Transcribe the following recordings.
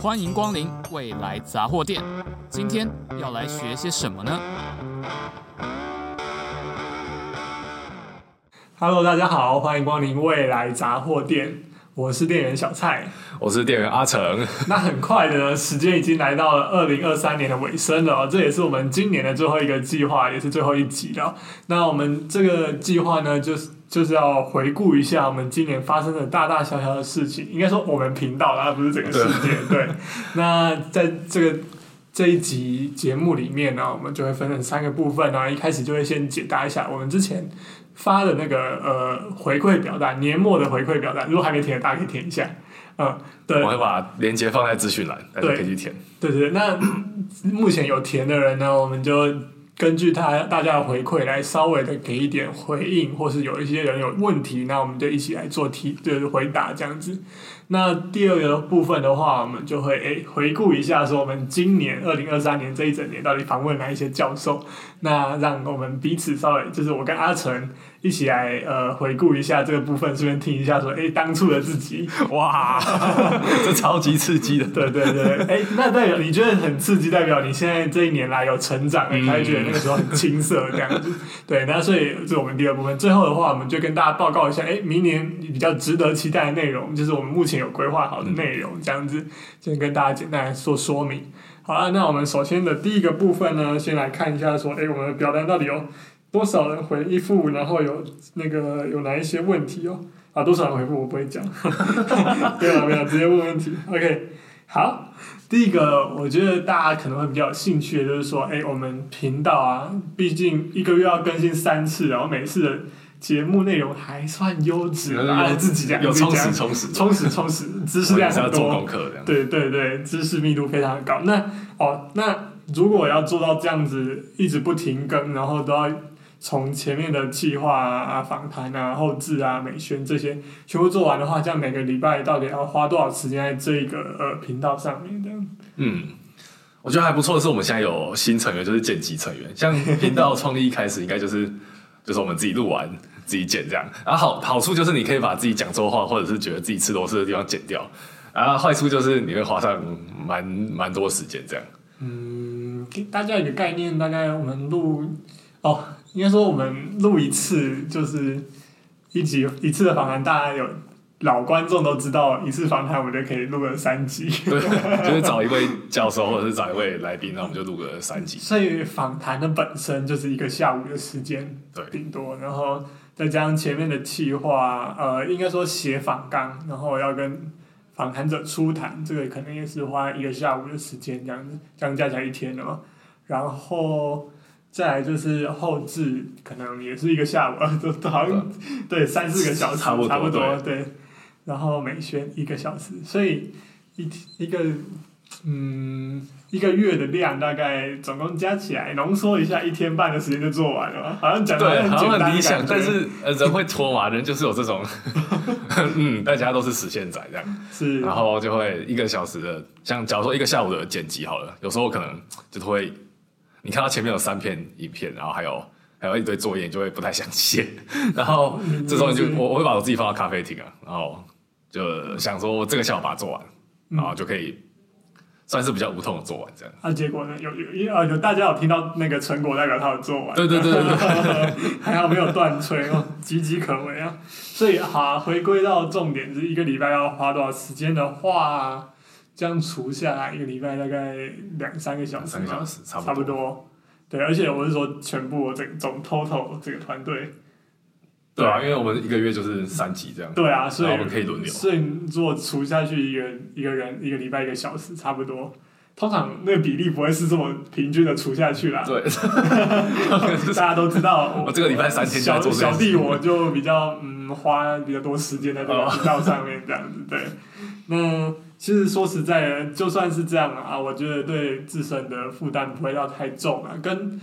欢迎光临未来杂货店。今天要来学些什么呢？Hello，大家好，欢迎光临未来杂货店。我是店员小蔡，我是店员阿成。那很快的呢，时间已经来到了二零二三年的尾声了，这也是我们今年的最后一个计划，也是最后一集了。那我们这个计划呢，就是就是要回顾一下我们今年发生的大大小小的事情，应该说我们频道，而不是整个世界。对，对。那在这个这一集节目里面呢，我们就会分成三个部分啊。一开始就会先解答一下我们之前。发的那个呃回馈表单，年末的回馈表单，如果还没填，大家可以填一下。嗯，对，我会把链接放在资讯栏，大家可以去填。对对对，那目前有填的人呢，我们就根据他大家的回馈来稍微的给一点回应，或是有一些人有问题，那我们就一起来做题，就是回答这样子。那第二个部分的话，我们就会诶、回顾一下，说我们今年二零二三年这一整年到底访问哪一些教授，那让我们彼此稍微就是我跟阿成。一起来呃回顾一下这个部分，顺便听一下说，哎、欸，当初的自己，哇，这超级刺激的，对对对，哎、欸，那代表你觉得很刺激，代表你现在这一年来有成长，你才会觉得那个时候很青涩这样子，对，那所以这是我们第二部分，最后的话，我们就跟大家报告一下，哎、欸，明年比较值得期待的内容，就是我们目前有规划好的内容，这样子，先跟大家简单来说说明。好了，那我们首先的第一个部分呢，先来看一下说，哎、欸，我们的表单到底有。多少人回复？然后有那个有哪一些问题哦？啊，多少人回复我不会讲，没有没有，直接问问题。OK，好，第一个我觉得大家可能会比较有兴趣的，就是说，哎，我们频道啊，毕竟一个月要更新三次，然后每次的节目内容还算优质，自己讲，有充实充实充实充实，知识量很多，对对对，知识密度非常高。那哦，那如果要做到这样子，一直不停更，然后都要。从前面的计划啊、访谈啊、后置啊、美宣这些全部做完的话，这样每个礼拜到底要花多少时间在这个呃频道上面的？嗯，我觉得还不错的是，我们现在有新成员，就是剪辑成员。像频道创立一开始，应该就是就是我们自己录完自己剪这样。然后好好处就是你可以把自己讲错话，或者是觉得自己吃螺丝的地方剪掉。然后坏处就是你会花上蛮蛮多时间这样。嗯，给大家一个概念，大概我们录哦。应该说，我们录一次就是一集一次的访谈，大家有老观众都知道，一次访谈我们就可以录个三集。对，就是找一位教授或者是找一位来宾，那我们就录个三集。所以访谈的本身就是一个下午的时间，对，顶多，然后再加上前面的计划，呃，应该说写访纲，然后要跟访谈者初谈，这个可能也是花一个下午的时间，这样子，这样加起来一天了嘛，然后。再来就是后置，可能也是一个下午，都都好像对三四个小时差不多，差不多对。然后美宣一个小时，所以一一个嗯一个月的量大概总共加起来浓缩一下，一天半的时间就做完了。好像讲的很简单，好像很理想，但是人会拖嘛，人就是有这种，嗯，大家都是实现仔这样。是。然后就会一个小时的，像假如说一个下午的剪辑好了，有时候可能就会。你看到前面有三片影片，然后还有还有一堆作业，你就会不太想写。然后这时候你就我我会把我自己放到咖啡厅啊，然后就想说我这个下午把它做完，然后就可以算是比较无痛的做完这样。啊，结果呢？有有啊有大家有听到那个成果，代表他有做完。对对对对对，还好没有断吹哦，岌岌可危啊。所以好，回归到重点，就是一个礼拜要花多少时间的话。这样除下来，一个礼拜大概两三个小时，三个小时差不多。对，而且我是说全部这个总 total 这个团队。对啊，因为我们一个月就是三集这样。对啊，所以我们可以轮流。所以如果除下去一个一个人一个礼拜一个小时，差不多。通常那个比例不会是这么平均的除下去啦。对。大家都知道，我这个礼拜三天小小弟我就比较嗯花比较多时间在这个频道上面这样子。对。那。其实说实在的，就算是这样啊，我觉得对自身的负担不会要太重啊。跟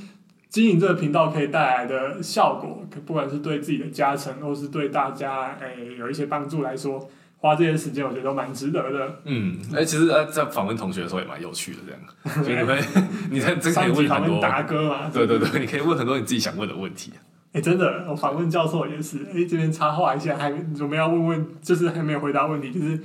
经营这个频道可以带来的效果，不管是对自己的加成，或是对大家诶、欸、有一些帮助来说，花这些时间，我觉得都蛮值得的。嗯，哎、欸，其实呃，在访问同学的时候也蛮有趣的，这样，所以你会，你在这可以问很多达哥嘛？对对对，你可以问很多你自己想问的问题。哎、欸，真的，我访问教授也是。哎、欸，这边插话一下，还我们要问问，就是还没有回答问题，就是。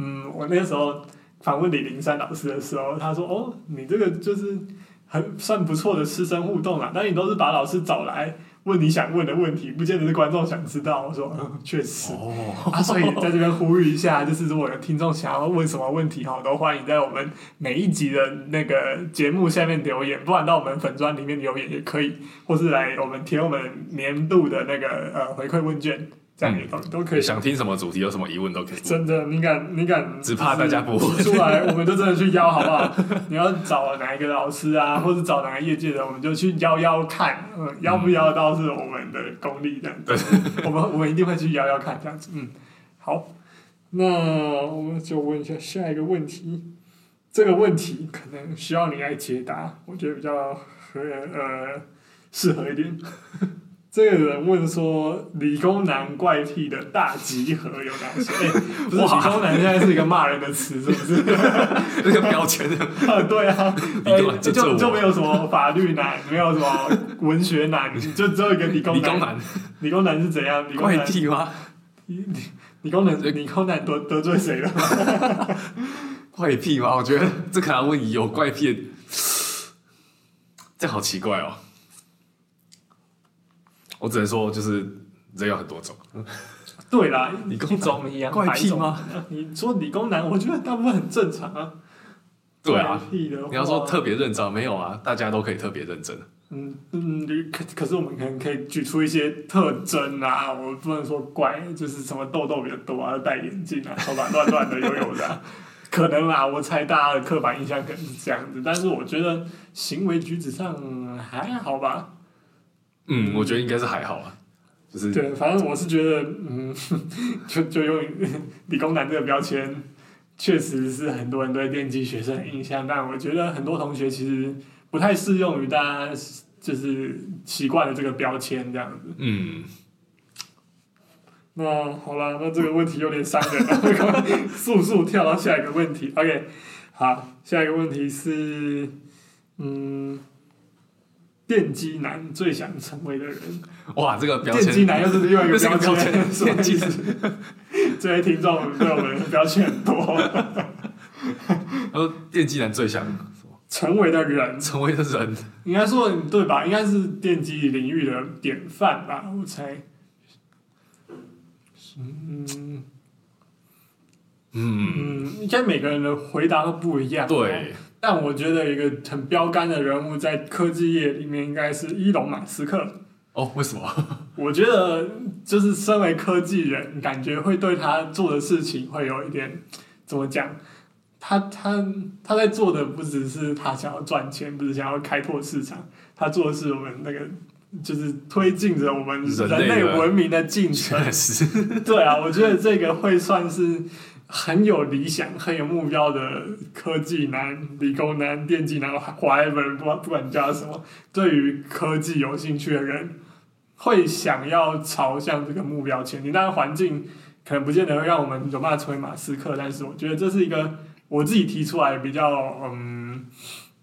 嗯，我那时候访问李林山老师的时候，他说：“哦，你这个就是很算不错的师生互动啊，但你都是把老师找来。”问你想问的问题，不见得是观众想知道。我说，嗯，确实。哦、啊，所以在这边呼吁一下，就是如果有听众想要问什么问题，哈，都欢迎在我们每一集的那个节目下面留言，不然到我们粉专里面留言也可以，或是来我们填我们年度的那个呃回馈问卷。这样也都都可以。想听什么主题，有什么疑问都可以。真的，你敢你敢？只怕大家不会出来，我们就真的去邀，好不好？你要找哪一个老师啊，或者找哪个业界的，我们就去邀邀看。嗯，邀不邀到是我们的功力，这样。对，我们我们一定会去邀邀看，这样子。嗯，好，那我们就问一下下一个问题。这个问题可能需要你来解答，我觉得比较合呃适合一点。这个人问说：“理工男怪癖的大集合有哪些？”欸、不是，理工男现在是一个骂人的词，是不是？那个标签 啊，对啊，欸、就就，就没有什么法律男，没有什么文学男，就只有一个理工男。理工男，理工男是怎样？理工男怪癖吗？理理工男，理工男得得罪谁了？怪癖吗？我觉得这可能问有怪癖，这好奇怪哦。我只能说，就是人有很多种。对啦，理工种一样怪癖吗？你说理工男，我觉得大部分很正常啊。对啊，你要说特别认真，没有啊，大家都可以特别认真。嗯嗯，可可是我们可能可以举出一些特征啊，我不能说怪，就是什么痘痘比较多啊，戴眼镜啊，头发乱乱的又有的、啊，可能啦，我猜大家的刻板印象可能是这样子，但是我觉得行为举止上还好吧。嗯，我觉得应该是还好啊，就是对，反正我是觉得，嗯，就就用 理工男这个标签，确实是很多人对电机学生的印象，但我觉得很多同学其实不太适用于大家就是习惯了这个标签这样子。嗯，那好了，那这个问题有点伤人了，速速跳到下一个问题。OK，好，下一个问题是，嗯。电机男最想成为的人，哇，这个标签。电机男又是另外一个标签，什么意思？这位听众对我们标签很多。他说电机男最想成为的人，成为的人，应该说对吧？应该是电机领域的典范吧？我猜。嗯嗯嗯，应该每个人的回答都不一样。对。但我觉得一个很标杆的人物在科技业里面应该是伊隆马斯克。哦，为什么？我觉得就是身为科技人，感觉会对他做的事情会有一点怎么讲？他他他在做的不只是他想要赚钱，不是想要开拓市场，他做的是我们那个就是推进着我们人类文明的进程。对啊，我觉得这个会算是。很有理想、很有目标的科技男、理工男、电机男，whatever，不管不管叫什么，对于科技有兴趣的人，会想要朝向这个目标前进。当然，环境可能不见得会让我们有办法成为马斯克，但是我觉得这是一个我自己提出来比较，嗯，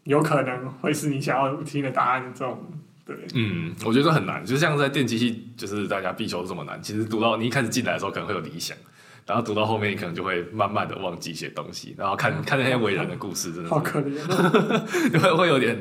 有可能会是你想要听的答案这种。对，嗯，我觉得很难，就像在电机系，就是大家必修这么难。其实读到你一开始进来的时候，可能会有理想。然后读到后面，你可能就会慢慢的忘记一些东西，然后看看那些伟人的故事，真的好可怜，哦，会会有点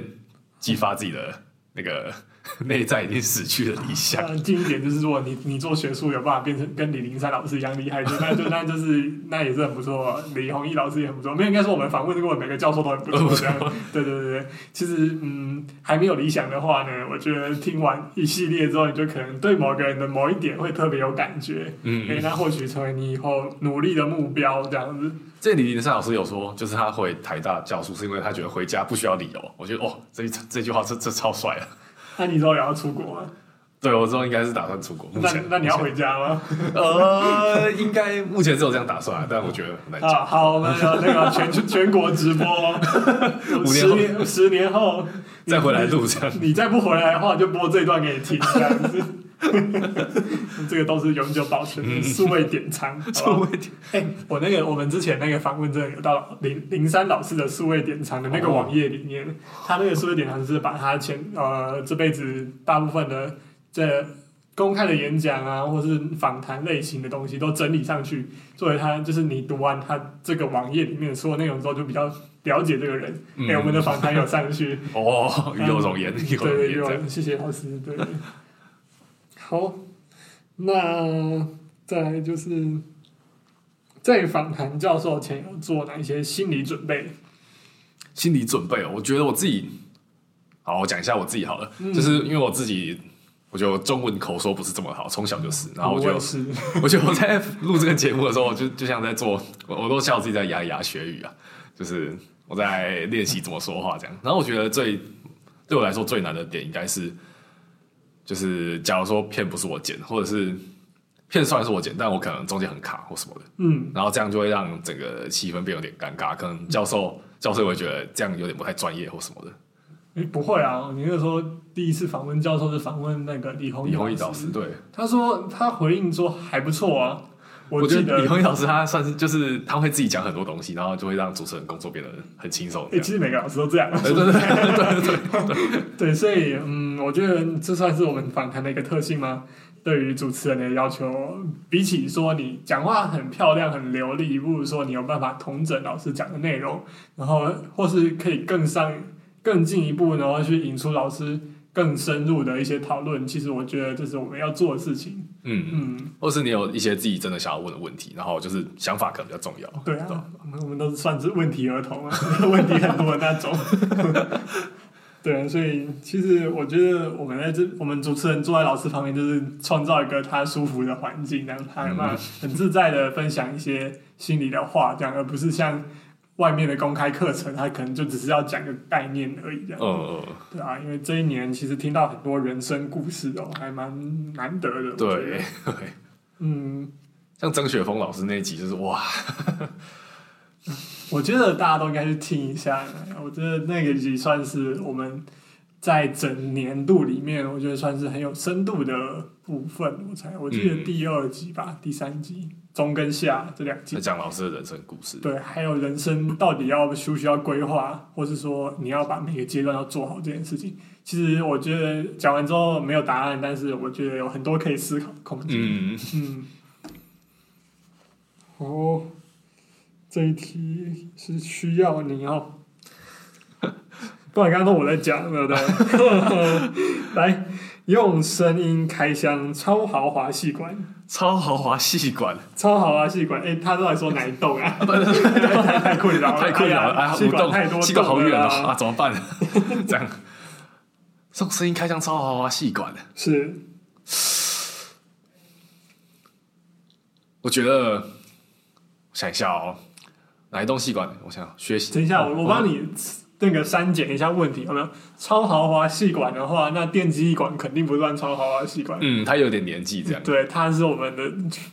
激发自己的那个。内在已经死去的理想。近一点就是，如果你你做学术有办法变成跟李林山老师一样厉害，就那就那就是那也是很不错。李宏毅老师也很不错，没有应该说我们访问过每个教授都很不错。这样，对对对对，其实嗯，还没有理想的话呢，我觉得听完一系列之后，你就可能对某个人的某一点会特别有感觉。嗯，那或许成为你以后努力的目标这样子。这李林山老师有说，就是他回台大教书，是因为他觉得回家不需要理由。我觉得哦，这这句话这这超帅啊！那你之后也要出国吗？对，我之后应该是打算出国。那那你要回家吗？呃，应该目前只有这样打算，但我觉得很难讲。好，我们有那个全全国直播，十年十年后再回来录这样。你再不回来的话，就播这一段给你听这样子。这个都是永久保存的数位典藏。数位典，哎，我那个我们之前那个访问，真的有到林林山老师的数位典藏的那个网页里面，他那个数位典藏是把他前呃这辈子大部分的这公开的演讲啊，或是访谈类型的东西都整理上去，作为他就是你读完他这个网页里面所有内容之后，就比较了解这个人。哎、嗯欸，我们的访谈有上去 哦，有容颜，有容对，有谢谢老师。对，好，那再来就是在访谈教授前有做哪一些心理准备？心理准备哦，我觉得我自己，好，我讲一下我自己好了，嗯、就是因为我自己。我觉得中文口说不是这么好，从小就是。然后我就，我，我觉得我在录这个节目的时候，我就就像在做，我，我都笑自己在牙牙学语啊，就是我在练习怎么说话这样。然后我觉得最对我来说最难的点应该是，就是假如说片不是我剪，或者是片虽然是我剪，但我可能中间很卡或什么的，嗯，然后这样就会让整个气氛变有点尴尬，可能教授教授会觉得这样有点不太专业或什么的。哎，不会啊！你那个时候第一次访问教授是访问那个李宏毅老师，对，他说他回应说还不错啊。我觉得李宏毅老师他算是就是他会自己讲很多东西，然后就会让主持人工作变得很轻松。哎，其实每个老师都这样，对对对对对对，对，所以嗯，我觉得这算是我们访谈的一个特性吗？对于主持人的要求，比起说你讲话很漂亮很流利，不如说你有办法统整老师讲的内容，然后或是可以更上。更进一步，然后去引出老师更深入的一些讨论。其实我觉得这是我们要做的事情。嗯嗯，或是你有一些自己真的想要问的问题，然后就是想法可能比较重要。对啊，我们我们都是算是问题儿童啊，问题很多的那种。对，所以其实我觉得我们在这，我们主持人坐在老师旁边，就是创造一个他舒服的环境，让他嘛很自在的分享一些心里的话，这样，而不是像。外面的公开课程，他可能就只是要讲个概念而已，这样。嗯嗯。对啊，因为这一年其实听到很多人生故事哦，还蛮难得的。对对。嗯，像曾雪峰老师那一集就是哇，我觉得大家都应该去听一下。我觉得那个集算是我们在整年度里面，我觉得算是很有深度的部分。我猜，我记得第二集吧，嗯、第三集。中跟下这两集，讲老师的人生故事。对，还有人生到底要需不需要规划，或是说你要把每个阶段要做好这件事情。其实我觉得讲完之后没有答案，但是我觉得有很多可以思考的空间。嗯嗯。哦，这一题是需要你要，不然刚刚都我在讲，对不对？来，用声音开箱超豪华细管。超豪华细管，超豪华细管，哎、欸，他都在说哪一栋啊？太太困扰了，太困扰了，哎呀，细管太多，细管好远哦，啊，怎么办？这样，这种声音开箱超豪华细管，是，我觉得，我想一下哦，哪一栋细管？我想学习。等一下，我我帮你。那个删减一下问题有没有？超豪华细管的话，那电机管肯定不算超豪华细管。嗯，它有点年纪这样。对，它是我们的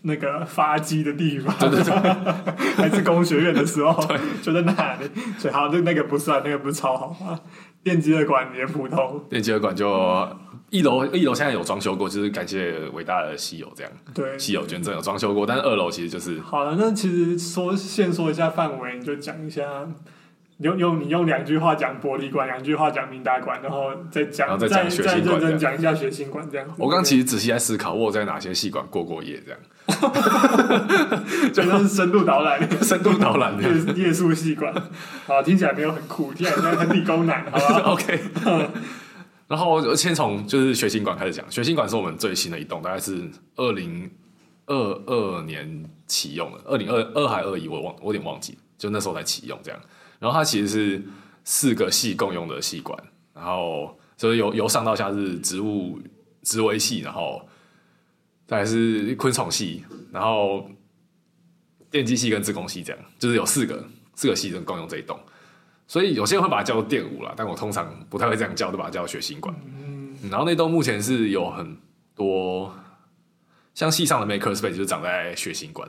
那个发迹的地方。对对对，还是工学院的时候，就在那里。所以好，那那个不算，那个不是超豪华。电机的管也普通。电机的管就一楼，一楼现在有装修过，就是感谢伟大的西友这样。对，西友捐赠有装修过，但是二楼其实就是。好了，那其实说先说一下范围，你就讲一下。用用你用两句话讲玻璃管，两句话讲明达管，然后再讲，然后再再认真讲一下学新管这样。我刚其实仔细在思考，我在哪些细管过过夜这样，真的是深度导览，深度导览的夜宿细管，好，听起来没有很酷，听起来很理工男，好吧？OK。然后我先从就是学新管开始讲，学新管是我们最新的一栋，大概是二零二二年启用的，二零二二还二一，我忘我有点忘记，就那时候才启用这样。然后它其实是四个系共用的系管，然后所以由由上到下是植物植微系，然后再来是昆虫系，然后电机系跟自工系这样，就是有四个四个系共共用这一栋。所以有些人会把它叫做电五啦，但我通常不太会这样叫，都把它叫学新管。嗯，然后那栋目前是有很多像系上的 Maker Space 就是长在学新管。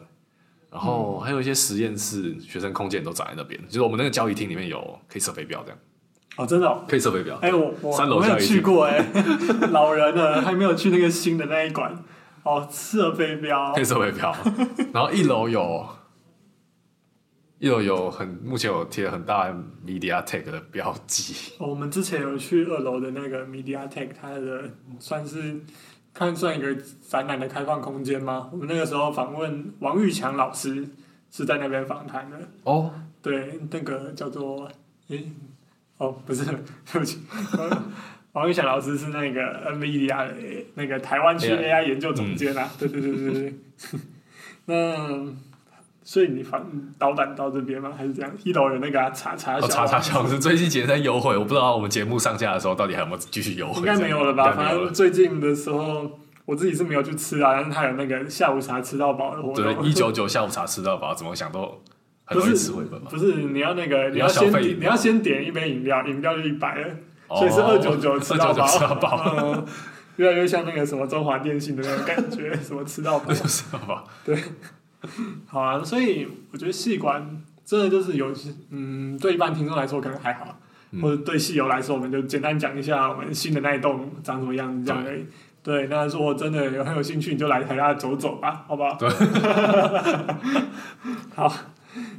然后还有一些实验室、学生空间都长在那边，就是我们那个交易厅里面有可以射飞镖这样。哦，真的、哦？可以射飞镖。哎、欸，我我三楼没有去过哎，老人了还没有去那个新的那一馆。哦，射飞镖。可以射飞镖。然后一楼有，一楼有很目前有贴很大 MediaTek 的标记。哦，我们之前有去二楼的那个 MediaTek，它的算是。看算一个展览的开放空间吗？我们那个时候访问王玉强老师是在那边访谈的。哦，对，那个叫做诶，哦，不是，对不起，王玉强老师是那个 NVIDIA 的那个台湾区 AI 研究总监啊。对对对对对。那所以你反导览到这边吗？还是这样？一楼有那个查查小查查小老师最近节在优惠，我不知道我们节目上架的时候到底还有没有继续优惠？应该没有了吧？反正最近的时候，我自己是没有去吃啊。但是他有那个下午茶吃到饱的活动。对，一九九下午茶吃到饱，怎么想都很容易吃回本嘛。不是，你要那个，你要先你要先点一杯饮料，饮料就一百了，所以是二九九吃到饱。吃到饱，越来越像那个什么中华电信的那种感觉，什么吃到饱，吃到饱，对。好啊，所以我觉得戏馆真的就是有些，嗯，对一般听众来说可能还好，嗯、或者对戏友来说，我们就简单讲一下我们新的那一栋长什么样子这样而已。对，那如果真的有很有兴趣，你就来台下走走吧，好不好？对。好，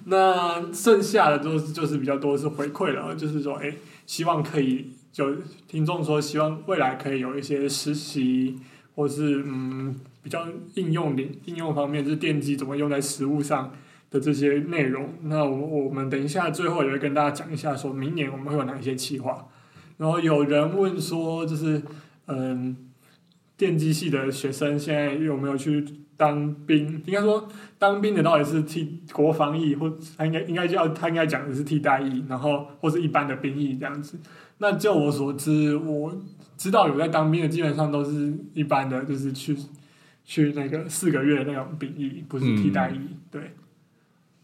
那剩下的都是就是比较多是回馈了，就是说，哎、欸，希望可以有听众说，希望未来可以有一些实习，或是嗯。比较应用的应用方面，就是电机怎么用在实物上的这些内容。那我我们等一下最后也会跟大家讲一下，说明年我们会有哪一些计划。然后有人问说，就是嗯，电机系的学生现在有没有去当兵？应该说当兵的到底是替国防役，或他应该应该叫他应该讲的是替代役，然后或是一般的兵役这样子。那就我所知，我知道有在当兵的，基本上都是一般的，就是去。去那个四个月那种兵役，不是替代役，嗯、对。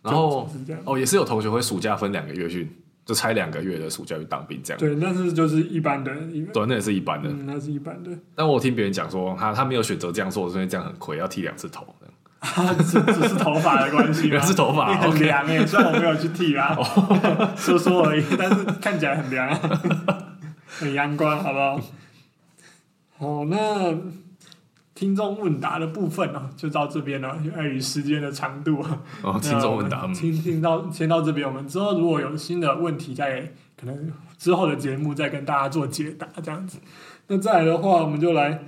然后哦，也是有同学会暑假分两个月去，就拆两个月的暑假去当兵这样。对，那是就是一般的，对，那也是一般的，嗯、那是一般的。但我听别人讲说，他他没有选择这样做，因为这样很亏，要剃两次头。啊，只只是头发的关系吗？是头发，很凉诶。虽然我没有去剃啊，说说而已，但是看起来很凉，很阳光，好不好？好，那。听众问答的部分呢，就到这边了。碍于时间的长度，哦，听众问答，听听到先到这边。我们之后如果有新的问题，再可能之后的节目再跟大家做解答，这样子。那再来的话，我们就来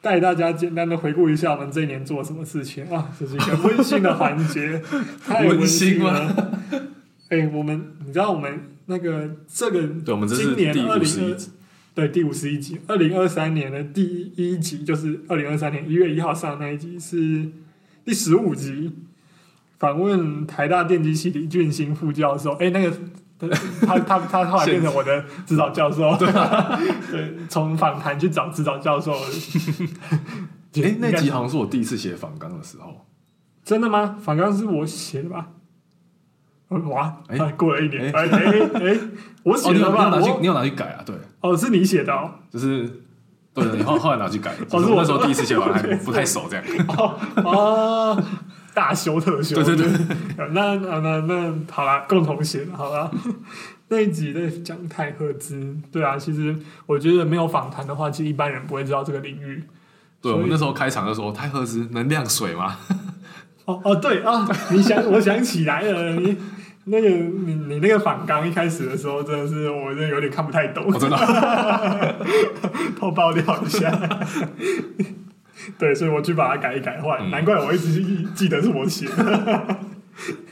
带大家简单的回顾一下我们这一年做什么事情啊，这是一个温馨的环节，太温馨了。哎、欸，我们你知道我们那个这个，对，我们这是第五十一集。对，第五十一集，二零二三年的第一集，就是二零二三年一月一号上的那一集是第十五集，访问台大电机系李俊兴副教授。哎，那个他他他后来变成我的指导教授，对，对，从访谈去找指导教授。哎，那集好像是我第一次写访纲的时候，真的吗？访纲是我写的吧？哇！哎，过了一年，哎哎哎，我写的吧？你你有拿去改啊？对，哦，是你写的哦，就是对，你后后来拿去改。哦，是我那时候第一次写完，还 不太熟，这样。哦，大修特修，对对对。那那那那好啦，共同写的好啦。那一集在讲太赫兹，对啊，其实我觉得没有访谈的话，其实一般人不会知道这个领域。对，我们那时候开场就说太赫兹能量水吗？哦哦，对啊，你想，我想起来了，你。那个你你那个反纲一开始的时候，真的是我真的有点看不太懂，哦、真的，偷爆料一下。对，所以我去把它改一改换，嗯、难怪我一直记得是我写的。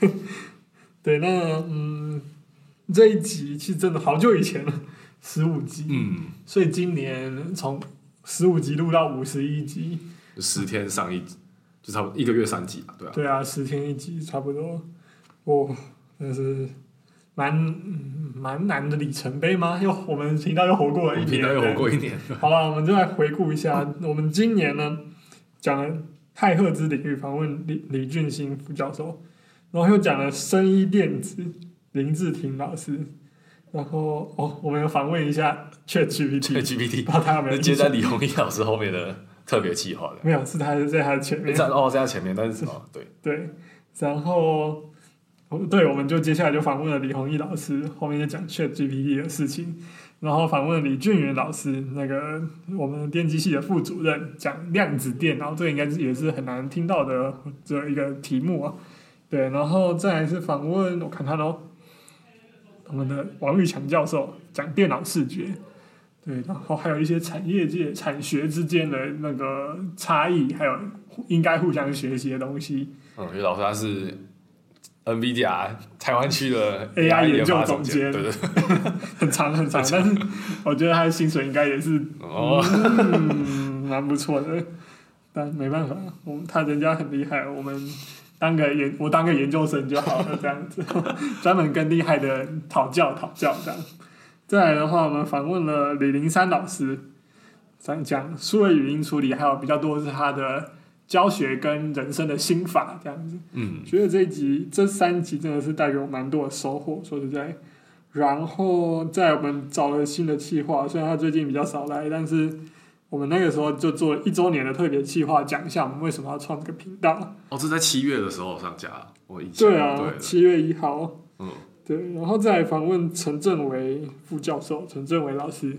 对，那嗯，这一集其实真的好久以前了，十五集。嗯，所以今年从十五集录到五十一集，十天上一集，就差不多一个月三集，对啊。对啊，十天一集，差不多。哦。那是蛮蛮难的里程碑吗？又我们频道又活过了一年，频道又活过一年。好了，我们就来回顾一下，我们今年呢讲了太赫兹领域，访问李李俊兴副教授，然后又讲了生医电子林志廷老师，然后哦，我们要访问一下 ChatGPT，ChatGPT，把他们接在李宏毅老师后面的特别计划的，没有，是他是在他的前面，在哦，在他前面，但是什么？对 对，然后。对，我们就接下来就访问了李弘毅老师，后面就讲 ChatGPT 的事情，然后访问了李俊元老师，那个我们电机系的副主任，讲量子电脑，这应该是也是很难听到的这一个题目啊。对，然后再来是访问，我看他喽，我们的王玉强教授讲电脑视觉，对，然后还有一些产业界、产学之间的那个差异，还有应该互相学习的东西。嗯，因为老师他是 NVIDIA 台湾区的 AI 研究总监，对对，很长很长，但是我觉得他的薪水应该也是哦，嗯，蛮不错的。但没办法，我们他人家很厉害，我们当个研我当个研究生就好了，这样子，专门跟厉害的人讨教讨教这样。再来的话，我们访问了李林山老师，讲讲数位语音处理，还有比较多是他的教学跟人生的心法这样子。嗯，觉得这一集这三集真的是带给我蛮多的收获，说实在。然后在我们找了新的企划，虽然他最近比较少来，但是我们那个时候就做了一周年的特别企划，讲一下我们为什么要创这个频道。哦，这在七月的时候上架，我一对啊，七月一号。嗯。对，然后再访问陈正维副教授，陈正维老师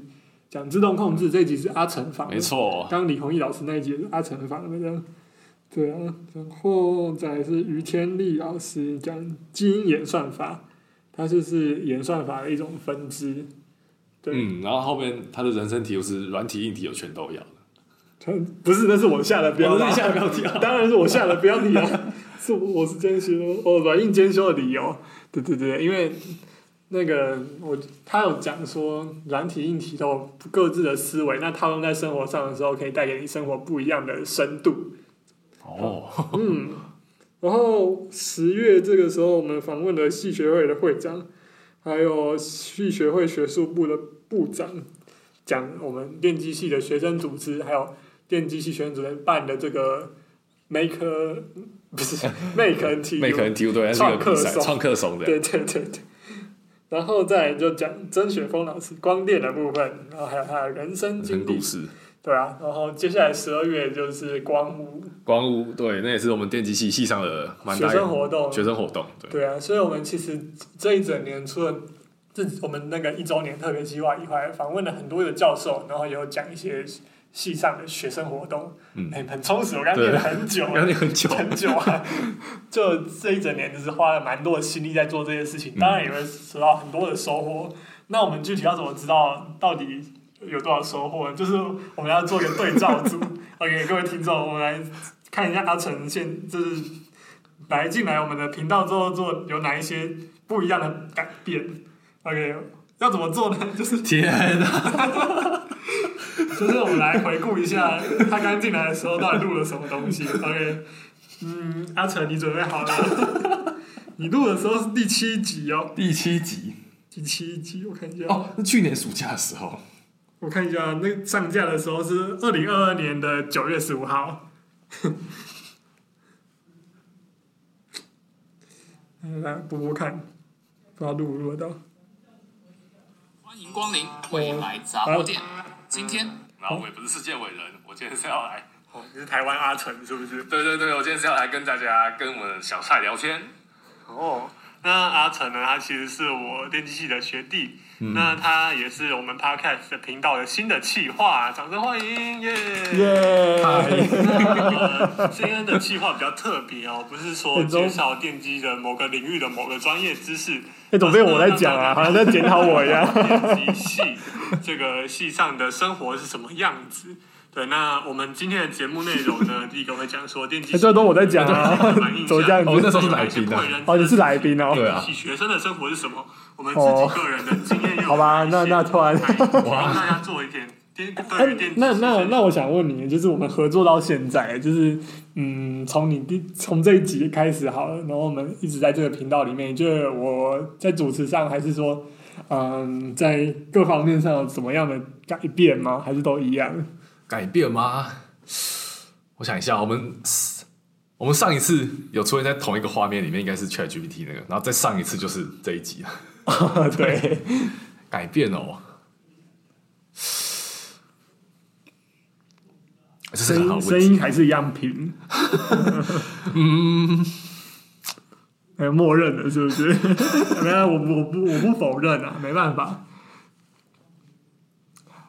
讲自动控制，这一集是阿成访的，没错。刚李宏毅老师那一集是阿成访的。对啊，然后再是于天利老师讲基因演算法，它就是演算法的一种分支。对，嗯，然后后面他的人生题又是软体硬体，有全都要的。他不是，那是我下的标题，下的标题啊，当然是我下的标题啊，是我是兼修哦，软硬兼修的理由。对对对，因为那个我他有讲说，软体硬体都有各自的思维，那套用在生活上的时候，可以带给你生活不一样的深度。哦，嗯，然后十月这个时候，我们访问了系学会的会长，还有系学会学术部的部长，讲我们电机系的学生组织，还有电机系学生组织办的这个 Make。不是 Make NTU，Make NTU 对，创客怂，创客怂的，对对对对。然后再就讲曾雪峰老师光电的部分，然后还有他的人生经历，对啊。然后接下来十二月就是光屋，光屋对，那也是我们电机系系上的学生活动，学生活动对。对啊，所以我们其实这一整年除了这我们那个一周年特别计划以外，访问了很多的教授，然后也有讲一些。系上的学生活动，嗯，很很充实。我刚念了很久，很久很久啊！就这一整年，就是花了蛮多的心力在做这些事情，当然也会得到很多的收获。嗯、那我们具体要怎么知道到底有多少收获呢？就是我们要做一个对照组。OK，各位听众，我们来看一下阿成现就是来进来我们的频道之后做有哪一些不一样的改变。OK，要怎么做呢？就是天哪！就是我们来回顾一下他刚进来的时候到底录了什么东西。OK，嗯，阿成，你准备好了？你录的时候是第七集哦。第七集，第七集，我看一下。哦，是去年暑假的时候。我看一下，那上架的时候是二零二二年的九月十五号。来播播看，不知道录不录得到。欢迎光临未来杂货店。今天，然后我也不是世界伟人，我今天是要来，哦，你是台湾阿成是不是？对对对，我今天是要来跟大家跟我们小蔡聊天。哦，那阿成呢？他其实是我电机系的学弟。嗯、那他也是我们 Podcast 的频道的新的企划，掌声欢迎耶！耶！今天的企划比较特别哦，不是说介绍电机的某个领域的某个专业知识。哎，总被我在讲啊，好像在检讨我一样。电机系这个系上的生活是什么样子？对，那我们今天的节目内容呢，第一个会讲说电机，这都我在讲啊，怎么这样子？哦，那时候是来宾啊，哦，你是来宾哦，对啊。学生的生活是什么？我们自己个人的经验。好吧，那那突然，帮大家做一点电对电。那那那我想问你，就是我们合作到现在，就是嗯，从你第从这一集开始好了，然后我们一直在这个频道里面，就是我在主持上，还是说嗯，在各方面上有什么样的改变吗？还是都一样？改变吗？我想一下，我们我们上一次有出现在同一个画面里面，应该是 ChatGPT 那个，然后再上一次就是这一集了。对，改变哦，声音声音还是一样平。嗯，哎，默认的是不是？没有，我我不我不否认啊，没办法。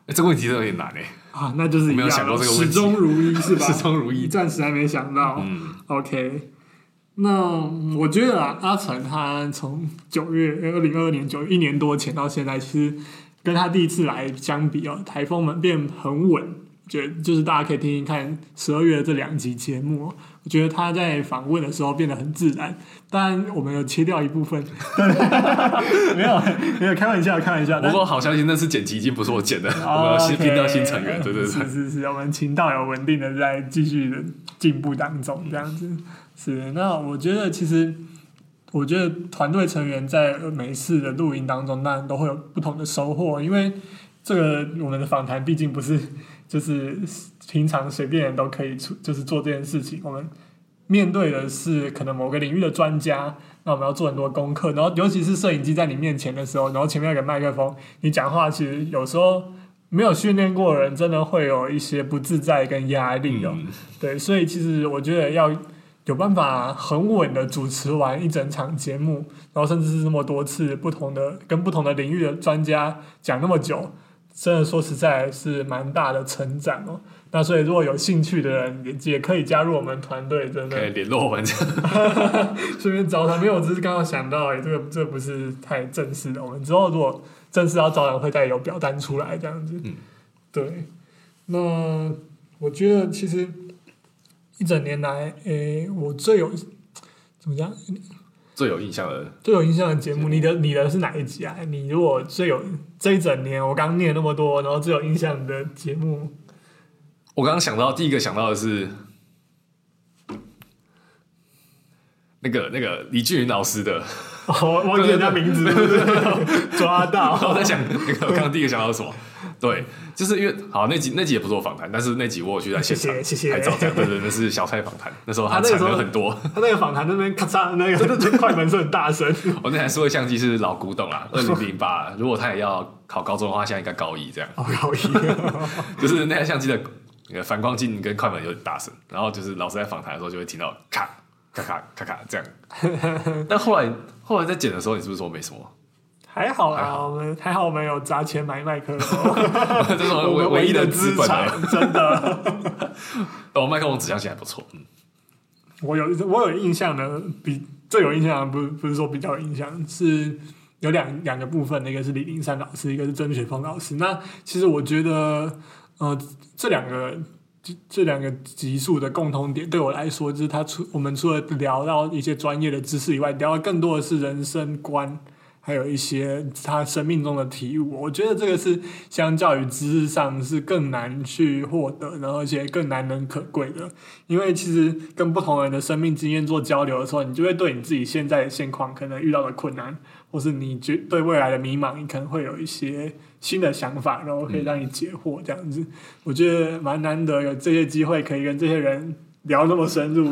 哎，这个问题真的有点难哎。啊，那就是一样，始终如一是吧？始终如一，暂时还没想到。嗯，OK。那我觉得啊，阿成他从九月二零二二年九月一年多前到现在，其实跟他第一次来相比哦，台风门变很稳。觉得就是大家可以听听看十二月的这两集节目，我觉得他在访问的时候变得很自然。当然，我们有切掉一部分，没有没有开玩笑，开玩笑。不过好消息，那次剪辑已经不是我剪的，哦、我们新听到新成员，对对对，是是是，我们情道有稳定的在继续的进步当中，这样子是。那我觉得其实，我觉得团队成员在每一次的录音当中，当然都会有不同的收获，因为这个我们的访谈毕竟不是。就是平常随便人都可以出，就是做这件事情。我们面对的是可能某个领域的专家，那我们要做很多功课。然后，尤其是摄影机在你面前的时候，然后前面有个麦克风，你讲话其实有时候没有训练过的人，真的会有一些不自在跟压力哦。嗯、对，所以其实我觉得要有办法很稳的主持完一整场节目，然后甚至是这么多次不同的跟不同的领域的专家讲那么久。真的说实在，是蛮大的成长哦。那所以如果有兴趣的人，也也可以加入我们团队，真的可以联络我们，顺便找他。没有，我只是刚刚想到，哎，这个这个不是太正式的。我们之后如果正式要招人，会再有表单出来这样子。嗯，对。那我觉得其实一整年来，诶，我最有怎么讲？最有印象的，最有印象的节目，你的你的是哪一集啊？你如果最有这一整年，我刚念那么多，然后最有印象的节目，我刚刚想到第一个想到的是那个那个李俊云老师的，哦，忘记人家名字，抓到。我在想那个，我刚刚第一个想到什么？对，就是因为好那集那集也不是我访谈，但是那集我有去在现场拍照，对对对，那是小蔡访谈，那时候他产生很多，他那个访谈那边咔嚓，那个 那快门是很大声。我那台数位相机是老古董啊，二零零八，如果他也要考高中的话，现在应该高一这样。哦，高一，就是那台相机的反光镜跟快门有点大声，然后就是老师在访谈的时候就会听到咔咔咔咔咔这样。但后来后来在剪的时候，你是不是说没什么？还好啦，我们还好，我们有砸钱买麦克风，这是我们唯唯一的资本，真的。哦，麦克风指向性还不错，嗯。我有我有印象的，比最有印象的不不是说比较有印象，是有两两个部分，一个是李林山老师，一个是曾雪峰老师。那其实我觉得，呃，这两个这这两个级数的共同点，对我来说，就是他除我们除了聊到一些专业的知识以外，聊到更多的是人生观。还有一些他生命中的体悟，我觉得这个是相较于知识上是更难去获得，然后而且更难能可贵的。因为其实跟不同人的生命经验做交流的时候，你就会对你自己现在的现况可能遇到的困难，或是你觉对未来的迷茫，你可能会有一些新的想法，然后可以让你解惑。这样子，嗯、我觉得蛮难得有这些机会可以跟这些人聊那么深入。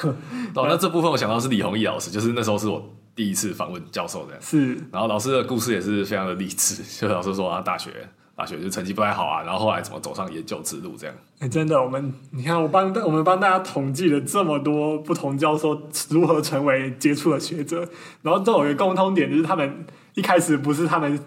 哦，那这部分我想到是李弘毅老师，就是那时候是我。第一次访问教授这样，是，然后老师的故事也是非常的励志，就老师说他大学大学就成绩不太好啊，然后后来怎么走上研究之路这样。哎、欸，真的，我们你看我帮我们帮大家统计了这么多不同教授如何成为杰出的学者，然后都有一个共通点，就是他们一开始不是他们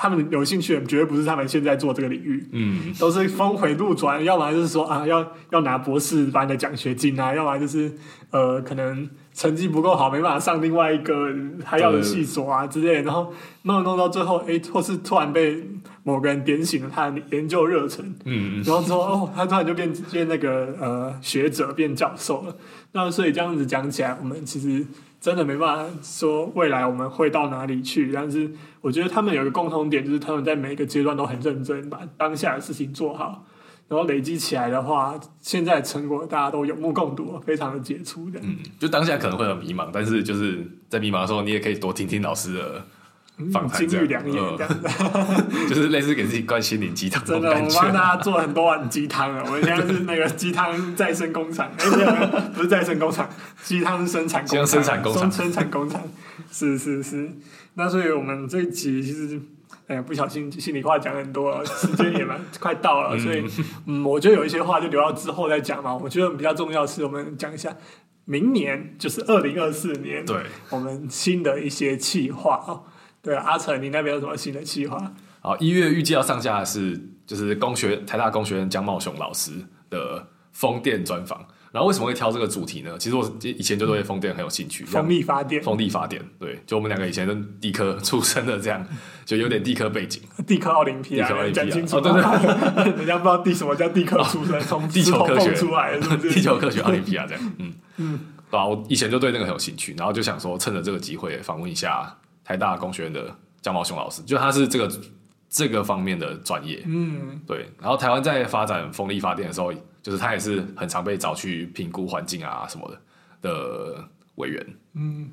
他们有兴趣的，绝对不是他们现在做这个领域，嗯，都是峰回路转，要不然就是说啊要要拿博士班的奖学金啊，要不然就是呃可能。成绩不够好，没办法上另外一个还要的系所啊之类的，然后弄弄到最后，哎，或是突然被某个人点醒了他的研究热忱，嗯，然后之后哦，他突然就变变那个呃学者，变教授了。那所以这样子讲起来，我们其实真的没办法说未来我们会到哪里去，但是我觉得他们有一个共同点，就是他们在每一个阶段都很认真，把当下的事情做好。然后累积起来的话，现在成果大家都有目共睹，非常的杰出的。嗯，就当下可能会很迷茫，但是就是在迷茫的时候，你也可以多听听老师的访谈，金玉良言这样子，嗯、就是类似给自己灌心灵鸡汤。真的，我们帮大家做很多碗鸡汤了。我们现在是那个鸡汤再生工厂，不是再生工厂，鸡汤生产工厂，生产工厂，生产工厂，是是是。那所以我们这一集其实。哎呀，不小心心里话讲很多，时间也蛮快到了，所以嗯，我觉得有一些话就留到之后再讲嘛。我觉得比较重要的是，我们讲一下明年，就是二零二四年，对，我们新的一些企划哦。对，阿成，你那边有什么新的计划？好，一月预计要上架的是，就是工学台大工学院江茂雄老师的风电专访。然后为什么会挑这个主题呢？其实我以前就对风电很有兴趣，风力发电，风力发电，对，就我们两个以前是地科出身的，这样就有点地科背景，地科奥林匹亚，讲清楚，哦，对对，人家不知道地什么叫地科出身，从 地球科学。出来的，地球科学奥林匹亚这样，嗯。嗯，对啊，我以前就对那个很有兴趣，然后就想说趁着这个机会访问一下台大工学院的江茂雄老师，就他是这个这个方面的专业，嗯，对，然后台湾在发展风力发电的时候。就是他也是很常被找去评估环境啊什么的的委员。嗯，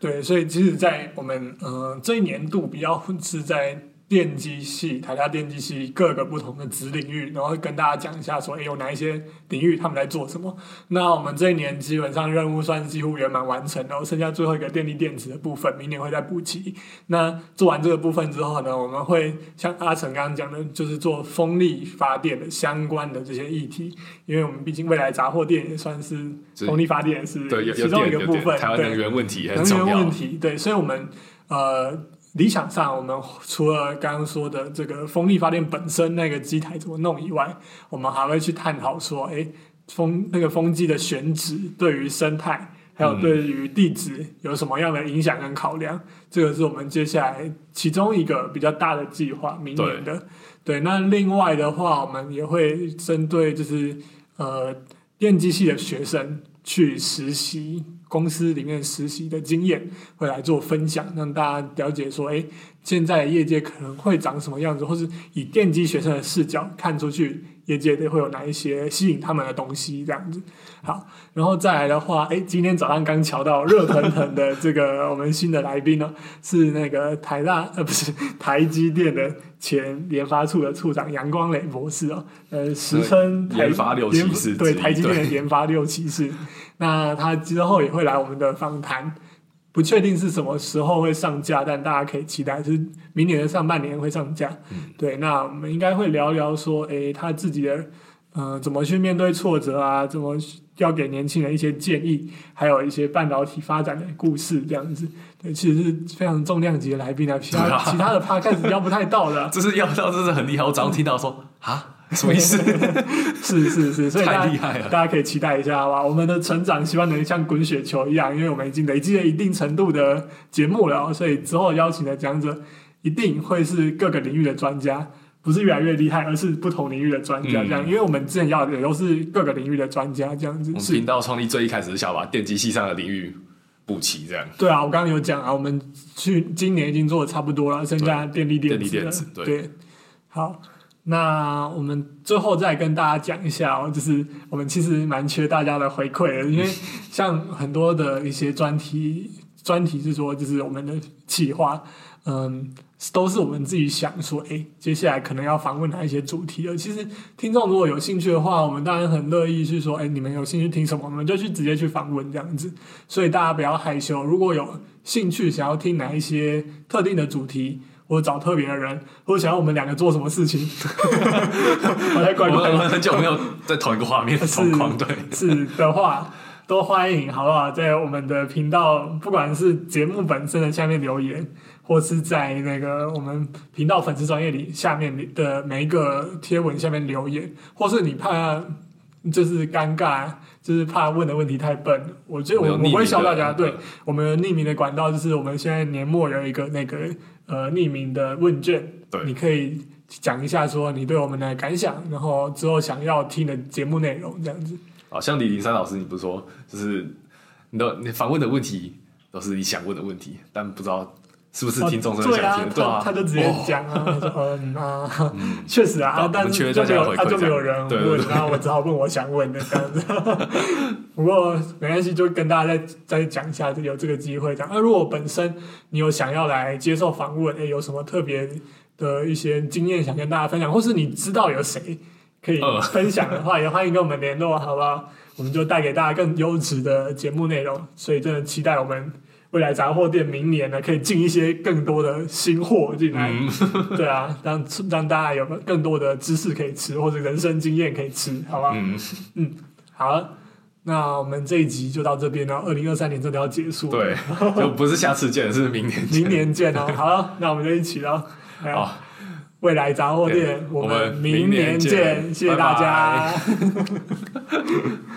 对，所以其实，在我们呃这一年度比较是在。电机系，台大电机系各个不同的子领域，然后跟大家讲一下说，哎，有哪一些领域他们在做什么？那我们这一年基本上任务算是几乎圆满完成，然后剩下最后一个电力电池的部分，明年会再补齐。那做完这个部分之后呢，我们会像阿成刚刚讲的，就是做风力发电的相关的这些议题，因为我们毕竟未来杂货店也算是风力发电是其中一个部分，台湾能源问题很重要，能源问题对，所以我们呃。理想上，我们除了刚刚说的这个风力发电本身那个机台怎么弄以外，我们还会去探讨说，哎，风那个风机的选址对于生态还有对于地质有什么样的影响跟考量？嗯、这个是我们接下来其中一个比较大的计划，明年的。对，对，那另外的话，我们也会针对就是呃电机系的学生去实习。公司里面实习的经验会来做分享，让大家了解说，哎，现在业界可能会长什么样子，或是以电机学生的视角看出去，业界会有哪一些吸引他们的东西，这样子。好，然后再来的话，哎，今天早上刚瞧到热腾腾的这个我们新的来宾呢，是那个台大呃不是台积电的前研发处的处长杨光磊博士哦，呃，时称研发六骑士，对台积电的研发六骑士。那他之后也会来我们的访谈，不确定是什么时候会上架，但大家可以期待是明年的上半年会上架。嗯、对，那我们应该会聊聊说，诶、欸，他自己的嗯、呃，怎么去面对挫折啊，怎么要给年轻人一些建议，还有一些半导体发展的故事这样子。对，其实是非常重量级的来宾啊，其他其他的 podcast 邀不太到的，这是邀不到，这是很厉害。我早上听到说啊。什么意思？是是是，所以太厉害了，大家可以期待一下，好吧？我们的成长希望能像滚雪球一样，因为我们已经累积了一定程度的节目了，所以之后邀请的讲者一定会是各个领域的专家，不是越来越厉害，而是不同领域的专家这样。嗯、因为我们之前要的也都是各个领域的专家这样子。我们频道创立最一开始是想把电机系上的领域补齐，这样。对啊，我刚刚有讲啊，我们去今年已经做的差不多了，剩下电力电子，电力电子对，对，好。那我们最后再跟大家讲一下哦，就是我们其实蛮缺大家的回馈的，因为像很多的一些专题，专题是说就是我们的企划，嗯，都是我们自己想说，哎，接下来可能要访问哪一些主题的。其实听众如果有兴趣的话，我们当然很乐意去说，哎，你们有兴趣听什么，我们就去直接去访问这样子。所以大家不要害羞，如果有兴趣想要听哪一些特定的主题。或找特别的人，或者想要我们两个做什么事情，我在关。我们很久没有在同一个画面同框对，是的话，都欢迎，好不好？在我们的频道，不管是节目本身的下面留言，或是在那个我们频道粉丝专业里下面的每一个贴文下面留言，或是你怕就是尴尬，就是怕问的问题太笨，我觉得我我不会笑大家。对，我们匿名的管道就是我们现在年末有一个那个。呃，匿名的问卷，对，你可以讲一下说你对我们的感想，然后之后想要听的节目内容这样子。好像李林山老师，你不是说就是你的你访问的问题都是你想问的问题，但不知道是不是听众真的想听？对啊，他就直接讲啊，说嗯啊，确实啊，但是就没有他就没有人问，然后我只好问我想问的这样子。不过没关系，就跟大家再再讲一下，有这个机会这样。那如果本身你有想要来接受访问，诶，有什么特别的一些经验想跟大家分享，或是你知道有谁可以分享的话，也欢迎跟我们联络，好不好？我们就带给大家更优质的节目内容。所以真的期待我们。未来杂货店明年呢，可以进一些更多的新货进来，嗯、对啊，让让大家有更多的知识可以吃，或者人生经验可以吃，好吧？嗯嗯，好，那我们这一集就到这边了。二零二三年真的要结束，对，就不是下次见，是明年，明年见哦。好，那我们就一起了。好，未来杂货店我们明年见谢谢大家。